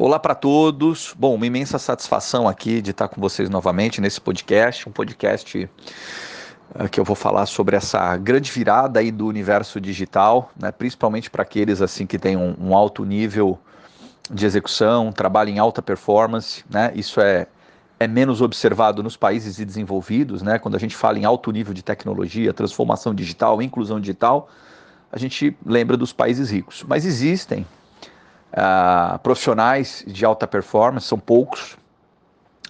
Olá para todos. Bom, uma imensa satisfação aqui de estar com vocês novamente nesse podcast, um podcast uh, que eu vou falar sobre essa grande virada aí do universo digital, né, principalmente para aqueles assim que têm um, um, alto nível de execução, trabalham em alta performance, né? Isso é é menos observado nos países desenvolvidos, né? Quando a gente fala em alto nível de tecnologia, transformação digital, inclusão digital, a gente lembra dos países ricos. Mas existem uh, profissionais de alta performance, são poucos,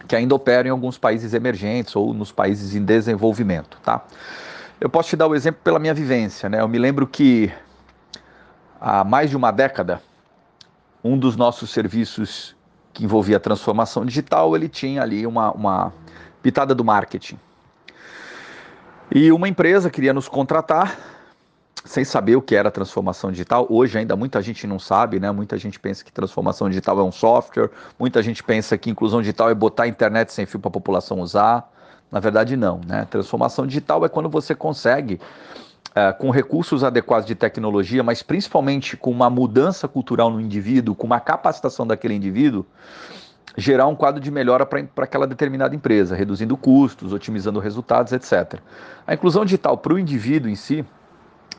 que ainda operam em alguns países emergentes ou nos países em desenvolvimento, tá? Eu posso te dar o um exemplo pela minha vivência, né? Eu me lembro que há mais de uma década, um dos nossos serviços que envolvia transformação digital, ele tinha ali uma, uma pitada do marketing. E uma empresa queria nos contratar sem saber o que era transformação digital. Hoje ainda muita gente não sabe, né? Muita gente pensa que transformação digital é um software, muita gente pensa que inclusão digital é botar a internet sem fio para a população usar. Na verdade, não, né? Transformação digital é quando você consegue, é, com recursos adequados de tecnologia, mas principalmente com uma mudança cultural no indivíduo, com uma capacitação daquele indivíduo, gerar um quadro de melhora para aquela determinada empresa, reduzindo custos, otimizando resultados, etc. A inclusão digital para o indivíduo em si,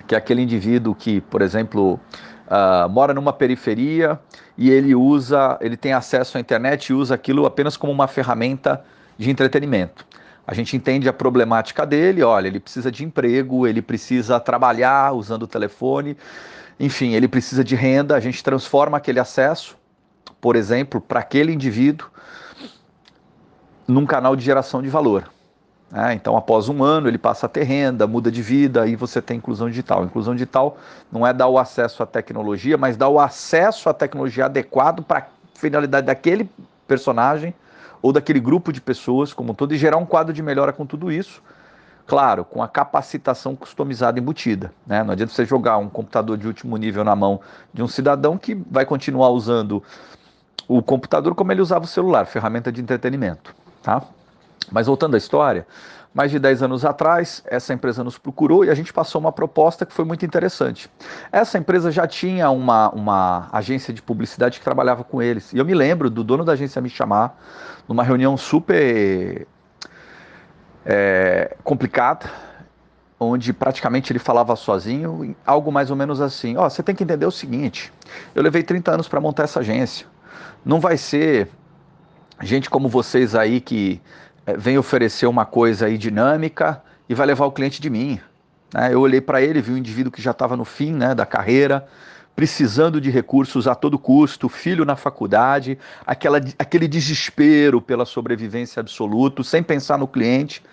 que é aquele indivíduo que, por exemplo, uh, mora numa periferia e ele usa, ele tem acesso à internet e usa aquilo apenas como uma ferramenta de entretenimento. A gente entende a problemática dele, olha, ele precisa de emprego, ele precisa trabalhar usando o telefone, enfim, ele precisa de renda, a gente transforma aquele acesso, por exemplo, para aquele indivíduo num canal de geração de valor. É, então, após um ano, ele passa a ter renda, muda de vida, aí você tem inclusão digital. Inclusão digital não é dar o acesso à tecnologia, mas dar o acesso à tecnologia adequado para a finalidade daquele personagem ou daquele grupo de pessoas como um todo e gerar um quadro de melhora com tudo isso. Claro, com a capacitação customizada embutida. Né? Não adianta você jogar um computador de último nível na mão de um cidadão que vai continuar usando o computador como ele usava o celular, ferramenta de entretenimento. Tá? Mas voltando à história, mais de 10 anos atrás, essa empresa nos procurou e a gente passou uma proposta que foi muito interessante. Essa empresa já tinha uma, uma agência de publicidade que trabalhava com eles. E eu me lembro do dono da agência me chamar numa reunião super é, complicada, onde praticamente ele falava sozinho, algo mais ou menos assim: Ó, oh, você tem que entender o seguinte, eu levei 30 anos para montar essa agência. Não vai ser gente como vocês aí que vem oferecer uma coisa aí dinâmica e vai levar o cliente de mim. Né? Eu olhei para ele, vi um indivíduo que já estava no fim né, da carreira, precisando de recursos a todo custo, filho na faculdade, aquela, aquele desespero pela sobrevivência absoluto, sem pensar no cliente.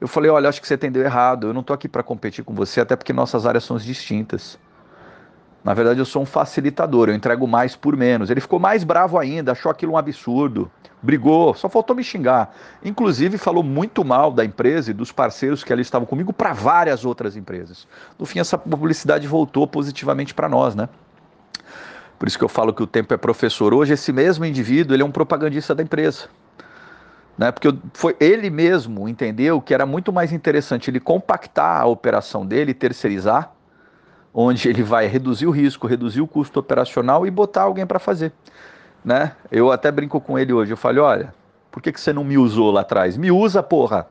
Eu falei: olha, acho que você entendeu errado, eu não estou aqui para competir com você, até porque nossas áreas são distintas. Na verdade, eu sou um facilitador, eu entrego mais por menos. Ele ficou mais bravo ainda, achou aquilo um absurdo, brigou, só faltou me xingar. Inclusive, falou muito mal da empresa e dos parceiros que ali estavam comigo para várias outras empresas. No fim, essa publicidade voltou positivamente para nós, né? Por isso que eu falo que o tempo é professor. Hoje, esse mesmo indivíduo ele é um propagandista da empresa. Né? Porque foi, ele mesmo entendeu que era muito mais interessante ele compactar a operação dele, terceirizar, onde ele vai reduzir o risco, reduzir o custo operacional e botar alguém para fazer. Né? Eu até brinco com ele hoje, eu falei, olha, por que, que você não me usou lá atrás? Me usa, porra,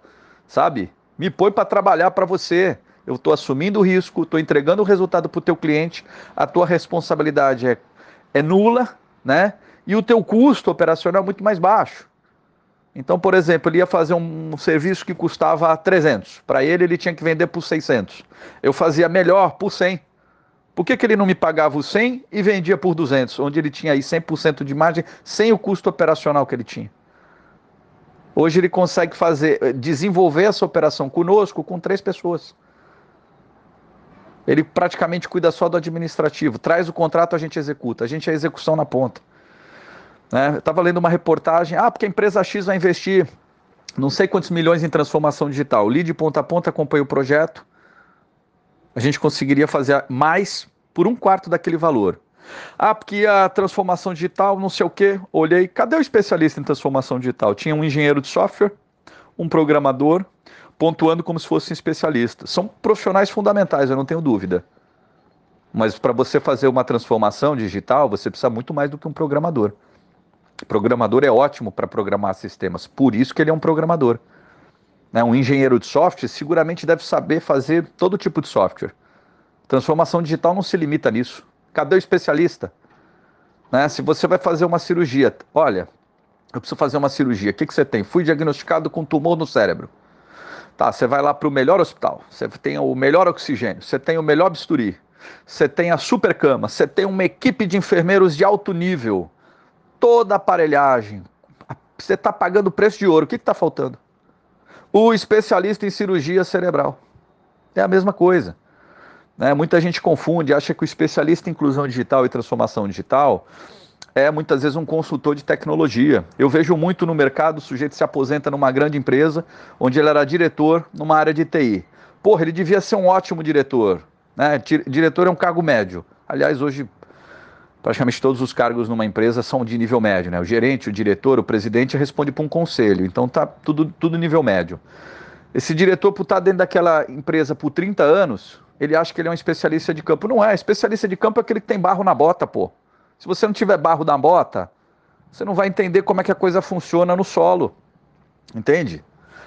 sabe? Me põe para trabalhar para você. Eu estou assumindo o risco, estou entregando o resultado para o teu cliente, a tua responsabilidade é, é nula, né? E o teu custo operacional é muito mais baixo. Então, por exemplo, ele ia fazer um serviço que custava 300. Para ele, ele tinha que vender por 600. Eu fazia melhor por 100. Por que, que ele não me pagava o 100 e vendia por 200, onde ele tinha aí 100% de margem, sem o custo operacional que ele tinha? Hoje ele consegue fazer, eh, desenvolver essa operação conosco com três pessoas. Ele praticamente cuida só do administrativo, traz o contrato, a gente executa, a gente é a execução na ponta. Né? Estava lendo uma reportagem, ah, porque a empresa X vai investir não sei quantos milhões em transformação digital. O lead ponta a ponta acompanha o projeto, a gente conseguiria fazer mais por um quarto daquele valor. Ah, porque a transformação digital, não sei o quê. Olhei, cadê o especialista em transformação digital? Tinha um engenheiro de software, um programador, pontuando como se fosse um especialista. São profissionais fundamentais, eu não tenho dúvida. Mas para você fazer uma transformação digital, você precisa muito mais do que um programador. Programador é ótimo para programar sistemas, por isso que ele é um programador. Né? Um engenheiro de software seguramente deve saber fazer todo tipo de software. Transformação digital não se limita nisso. Cadê o especialista? Né? Se você vai fazer uma cirurgia, olha, eu preciso fazer uma cirurgia, o que, que você tem? Fui diagnosticado com tumor no cérebro. Tá, você vai lá para o melhor hospital, você tem o melhor oxigênio, você tem o melhor bisturi, você tem a super cama, você tem uma equipe de enfermeiros de alto nível, toda a aparelhagem, você está pagando preço de ouro, o que está faltando? O especialista em cirurgia cerebral. É a mesma coisa. Né? Muita gente confunde, acha que o especialista em inclusão digital e transformação digital é muitas vezes um consultor de tecnologia. Eu vejo muito no mercado o sujeito se aposenta numa grande empresa, onde ele era diretor numa área de TI. Porra, ele devia ser um ótimo diretor. Né? Diretor é um cargo médio. Aliás, hoje praticamente todos os cargos numa empresa são de nível médio, né? O gerente, o diretor, o presidente responde para um conselho, então tá tudo, tudo nível médio. Esse diretor, por estar dentro daquela empresa por 30 anos, ele acha que ele é um especialista de campo. Não é, especialista de campo é aquele que tem barro na bota, pô. Se você não tiver barro na bota, você não vai entender como é que a coisa funciona no solo. Entende?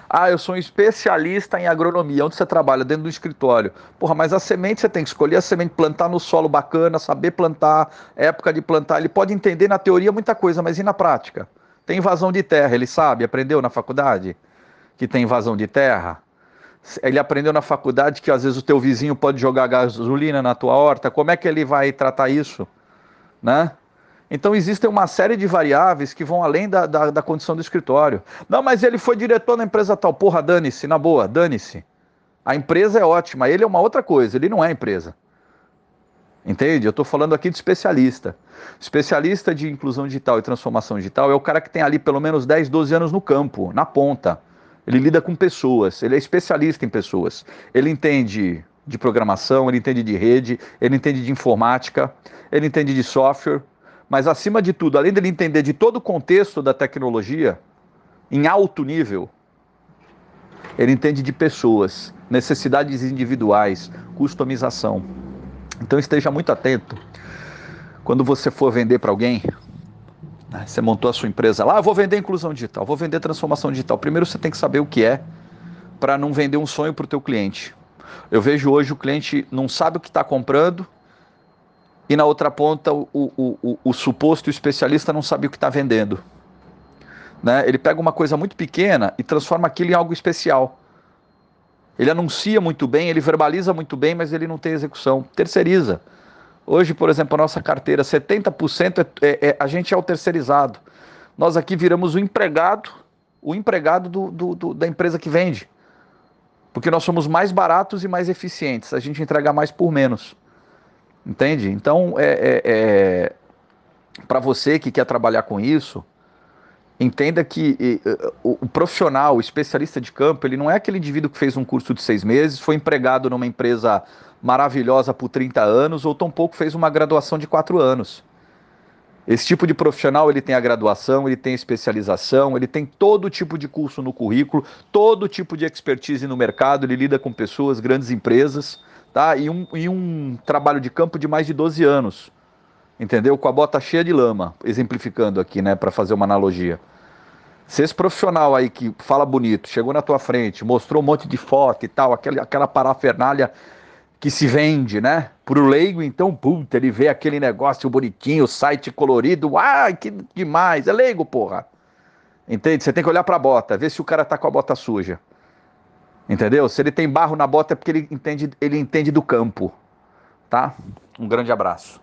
Ah, eu sou um especialista em agronomia. Onde você trabalha? Dentro do escritório. Porra, mas a semente você tem que escolher a semente, plantar no solo bacana, saber plantar, época de plantar. Ele pode entender na teoria muita coisa, mas e na prática? Tem invasão de terra, ele sabe, aprendeu na faculdade que tem invasão de terra? Ele aprendeu na faculdade que às vezes o teu vizinho pode jogar gasolina na tua horta. Como é que ele vai tratar isso? né? Então existem uma série de variáveis que vão além da, da, da, condição do escritório. Não, mas ele foi diretor na empresa tal. Porra, dane-se, na boa, dane-se. A empresa é ótima, ele é uma outra coisa, ele não é empresa. Entende? Eu estou falando aqui de especialista. Especialista de inclusão digital e transformação digital é o cara que tem ali pelo menos 10, 12 anos no campo, na ponta. Ele lida com pessoas, ele é especialista em pessoas. Ele entende de programação, ele entende de rede, ele entende de informática, ele entende de software, mas acima de tudo, além dele entender de todo o contexto da tecnologia, em alto nível, ele entende de pessoas, necessidades individuais, customização. Então esteja muito atento. Quando você for vender para alguém, você montou a sua empresa lá, ah, vou vender inclusão digital, vou vender transformação digital. Primeiro você tem que saber o que é para não vender um sonho para o teu cliente. Eu vejo hoje o cliente não sabe o que está comprando e na outra ponta o, o, o, o suposto especialista não sabe o que está vendendo. Né? Ele pega uma coisa muito pequena e transforma aquilo em algo especial. Ele anuncia muito bem, ele verbaliza muito bem, mas ele não tem execução. Terceiriza. Hoje, por exemplo, a nossa carteira, 70% é, é, é, a gente é o terceirizado. Nós aqui viramos o empregado, o empregado do, do, do, da empresa que vende. Porque nós somos mais baratos e mais eficientes. A gente entrega mais por menos. Entende? Então, é, é, é para você que quer trabalhar com isso, entenda que o, o, profissional, o especialista de campo, ele não é aquele indivíduo que fez um curso de seis meses, foi empregado numa empresa maravilhosa por 30 anos, ou tampouco fez uma graduação de quatro anos. Esse tipo de profissional, ele tem a graduação, ele tem a especialização, ele tem todo tipo de curso no currículo, todo tipo de expertise no mercado, ele lida com pessoas, grandes empresas, tá? E um, e um trabalho de campo de mais de 12 anos, entendeu? Com a bota cheia de lama, exemplificando aqui, né, para fazer uma analogia. Se esse profissional aí que fala bonito, chegou na tua frente, mostrou um monte de foto e tal, aquela, aquela parafernália que se vende, né? Pro leigo, então, puta, ele vê aquele negócio bonitinho, site colorido, ah, que demais, é leigo, porra. Entende? Você tem que olhar pra bota, ver se o cara tá com a bota suja. Entendeu? Se ele tem barro na bota é porque ele entende, ele entende do campo, tá? Um grande abraço.